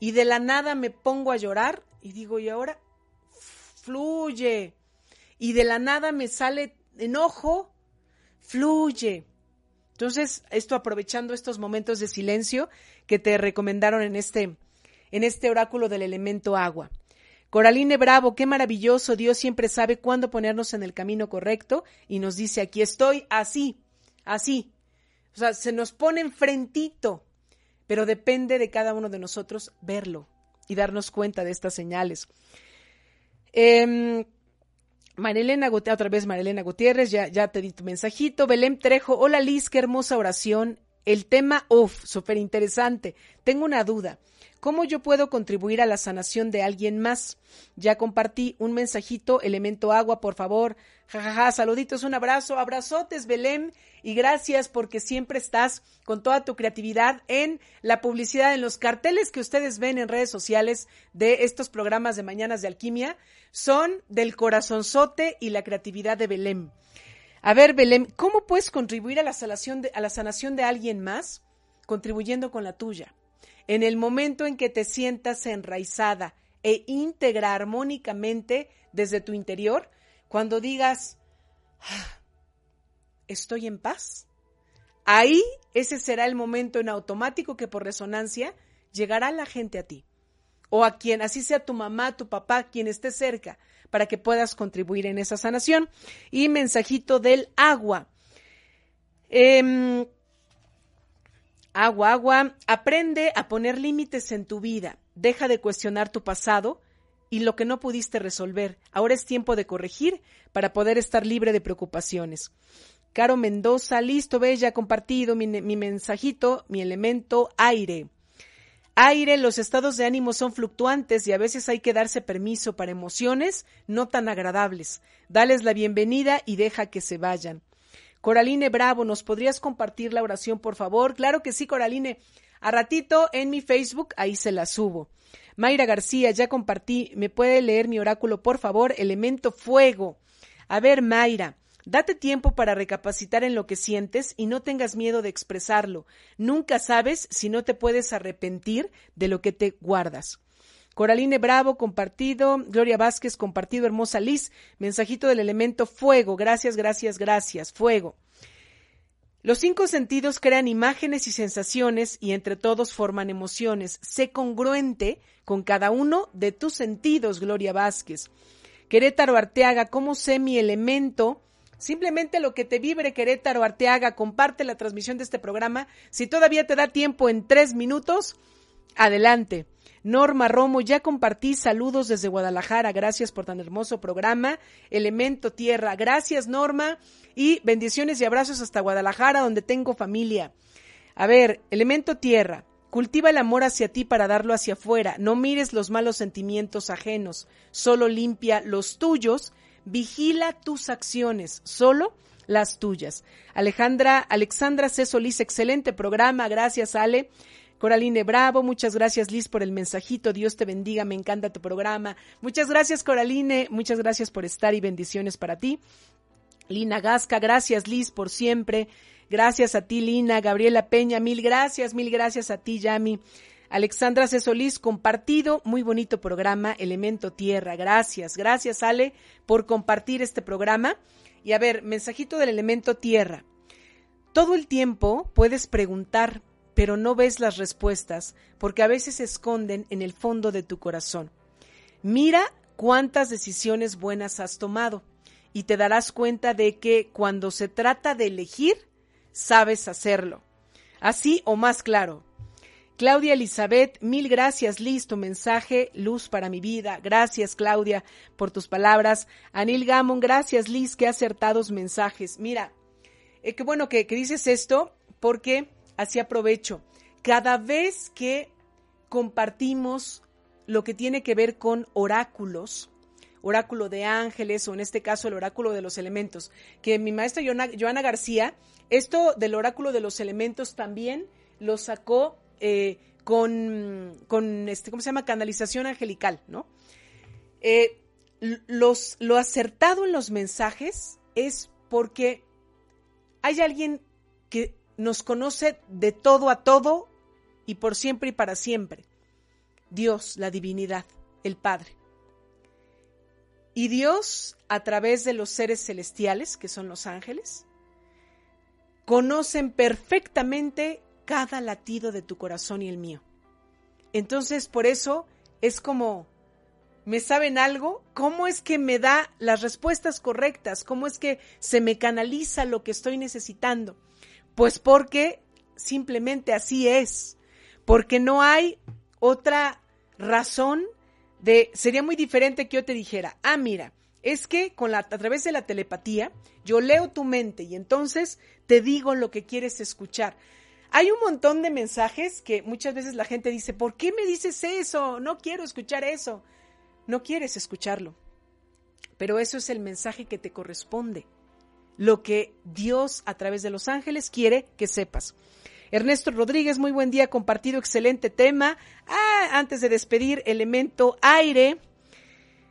Y de la nada me pongo a llorar y digo, ¿y ahora? Fluye. Y de la nada me sale enojo, fluye. Entonces, esto aprovechando estos momentos de silencio que te recomendaron en este, en este oráculo del elemento agua. Coraline Bravo, qué maravilloso, Dios siempre sabe cuándo ponernos en el camino correcto y nos dice, aquí estoy, así, así. O sea, se nos pone enfrentito, pero depende de cada uno de nosotros verlo y darnos cuenta de estas señales. Eh, Marilena Gutiérrez, otra vez Marilena Gutiérrez, ya, ya te di tu mensajito. Belém Trejo, hola Liz, qué hermosa oración. El tema, uff, súper interesante. Tengo una duda. ¿Cómo yo puedo contribuir a la sanación de alguien más? Ya compartí un mensajito, elemento agua, por favor. Jajaja, ja, ja, saluditos, un abrazo, abrazotes, Belém, y gracias porque siempre estás con toda tu creatividad en la publicidad, en los carteles que ustedes ven en redes sociales de estos programas de Mañanas de Alquimia, son del corazonzote y la creatividad de Belém. A ver, Belém, ¿cómo puedes contribuir a la sanación de, a la sanación de alguien más? Contribuyendo con la tuya en el momento en que te sientas enraizada e íntegra armónicamente desde tu interior, cuando digas, ah, estoy en paz, ahí ese será el momento en automático que por resonancia llegará la gente a ti o a quien, así sea tu mamá, tu papá, quien esté cerca, para que puedas contribuir en esa sanación. Y mensajito del agua. Eh, Agua, agua, aprende a poner límites en tu vida. Deja de cuestionar tu pasado y lo que no pudiste resolver. Ahora es tiempo de corregir para poder estar libre de preocupaciones. Caro Mendoza, listo, bella, compartido mi, mensajito, mi elemento aire. Aire, los estados de ánimo son fluctuantes y a veces hay que darse permiso para emociones no tan agradables. Dales la bienvenida y deja que se vayan. Coraline Bravo, ¿nos podrías compartir la oración, por favor? Claro que sí, Coraline. A ratito en mi Facebook, ahí se la subo. Mayra García, ya compartí. ¿Me puede leer mi oráculo, por favor? Elemento fuego. A ver, Mayra, date tiempo para recapacitar en lo que sientes y no tengas miedo de expresarlo. Nunca sabes si no te puedes arrepentir de lo que te guardas. Coraline Bravo, compartido. Gloria Vázquez, compartido. Hermosa Liz, mensajito del elemento fuego. Gracias, gracias, gracias. Fuego. Los cinco sentidos crean imágenes y sensaciones y entre todos forman emociones. Sé congruente con cada uno de tus sentidos, Gloria Vázquez. Querétaro Arteaga, ¿cómo sé mi elemento? Simplemente lo que te vibre Querétaro Arteaga, comparte la transmisión de este programa. Si todavía te da tiempo en tres minutos, adelante. Norma Romo, ya compartí saludos desde Guadalajara, gracias por tan hermoso programa. Elemento Tierra, gracias Norma y bendiciones y abrazos hasta Guadalajara donde tengo familia. A ver, Elemento Tierra, cultiva el amor hacia ti para darlo hacia afuera, no mires los malos sentimientos ajenos, solo limpia los tuyos, vigila tus acciones, solo las tuyas. Alejandra, Alexandra C. Solís, excelente programa, gracias Ale. Coraline Bravo, muchas gracias Liz por el mensajito, Dios te bendiga, me encanta tu programa. Muchas gracias Coraline, muchas gracias por estar y bendiciones para ti. Lina Gasca, gracias Liz por siempre. Gracias a ti Lina, Gabriela Peña, mil gracias, mil gracias a ti Yami. Alexandra C. Solís, compartido, muy bonito programa, Elemento Tierra. Gracias, gracias Ale por compartir este programa. Y a ver, mensajito del Elemento Tierra. Todo el tiempo puedes preguntar pero no ves las respuestas porque a veces se esconden en el fondo de tu corazón. Mira cuántas decisiones buenas has tomado y te darás cuenta de que cuando se trata de elegir, sabes hacerlo. Así o más claro. Claudia Elizabeth, mil gracias, Liz, tu mensaje, luz para mi vida. Gracias, Claudia, por tus palabras. Anil Gamon, gracias, Liz, qué acertados mensajes. Mira, eh, qué bueno que dices esto, porque así aprovecho. Cada vez que compartimos lo que tiene que ver con oráculos, oráculo de ángeles o en este caso el oráculo de los elementos, que mi maestra Joana García, esto del oráculo de los elementos también lo sacó eh, con, con, este, ¿cómo se llama? Canalización angelical, ¿no? Eh, los, lo acertado en los mensajes es porque hay alguien que nos conoce de todo a todo y por siempre y para siempre. Dios, la divinidad, el Padre. Y Dios, a través de los seres celestiales, que son los ángeles, conocen perfectamente cada latido de tu corazón y el mío. Entonces, por eso es como, ¿me saben algo? ¿Cómo es que me da las respuestas correctas? ¿Cómo es que se me canaliza lo que estoy necesitando? Pues porque simplemente así es, porque no hay otra razón de, sería muy diferente que yo te dijera, ah, mira, es que con la, a través de la telepatía yo leo tu mente y entonces te digo lo que quieres escuchar. Hay un montón de mensajes que muchas veces la gente dice, ¿por qué me dices eso? No quiero escuchar eso. No quieres escucharlo. Pero eso es el mensaje que te corresponde. Lo que Dios a través de los ángeles quiere que sepas. Ernesto Rodríguez, muy buen día, compartido excelente tema. Ah, antes de despedir, elemento aire.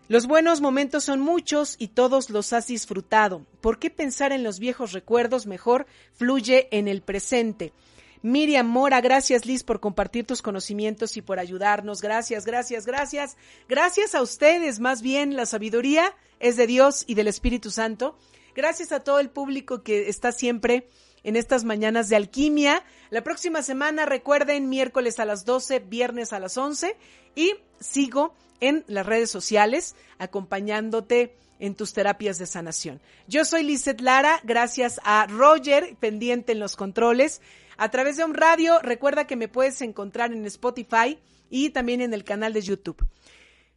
Los buenos momentos son muchos y todos los has disfrutado. ¿Por qué pensar en los viejos recuerdos? Mejor fluye en el presente. Miriam Mora, gracias Liz por compartir tus conocimientos y por ayudarnos. Gracias, gracias, gracias. Gracias a ustedes, más bien la sabiduría es de Dios y del Espíritu Santo. Gracias a todo el público que está siempre en estas mañanas de alquimia. La próxima semana, recuerden, miércoles a las 12, viernes a las 11 y sigo en las redes sociales acompañándote en tus terapias de sanación. Yo soy Lizeth Lara, gracias a Roger, pendiente en los controles. A través de un radio, recuerda que me puedes encontrar en Spotify y también en el canal de YouTube.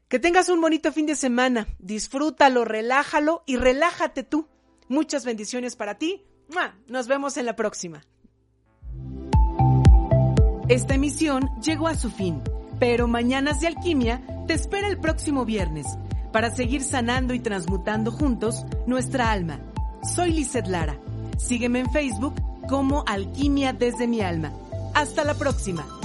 Que tengas un bonito fin de semana, disfrútalo, relájalo y relájate tú. Muchas bendiciones para ti. Nos vemos en la próxima. Esta emisión llegó a su fin, pero Mañanas de Alquimia te espera el próximo viernes para seguir sanando y transmutando juntos nuestra alma. Soy Lizeth Lara. Sígueme en Facebook como Alquimia desde mi alma. Hasta la próxima.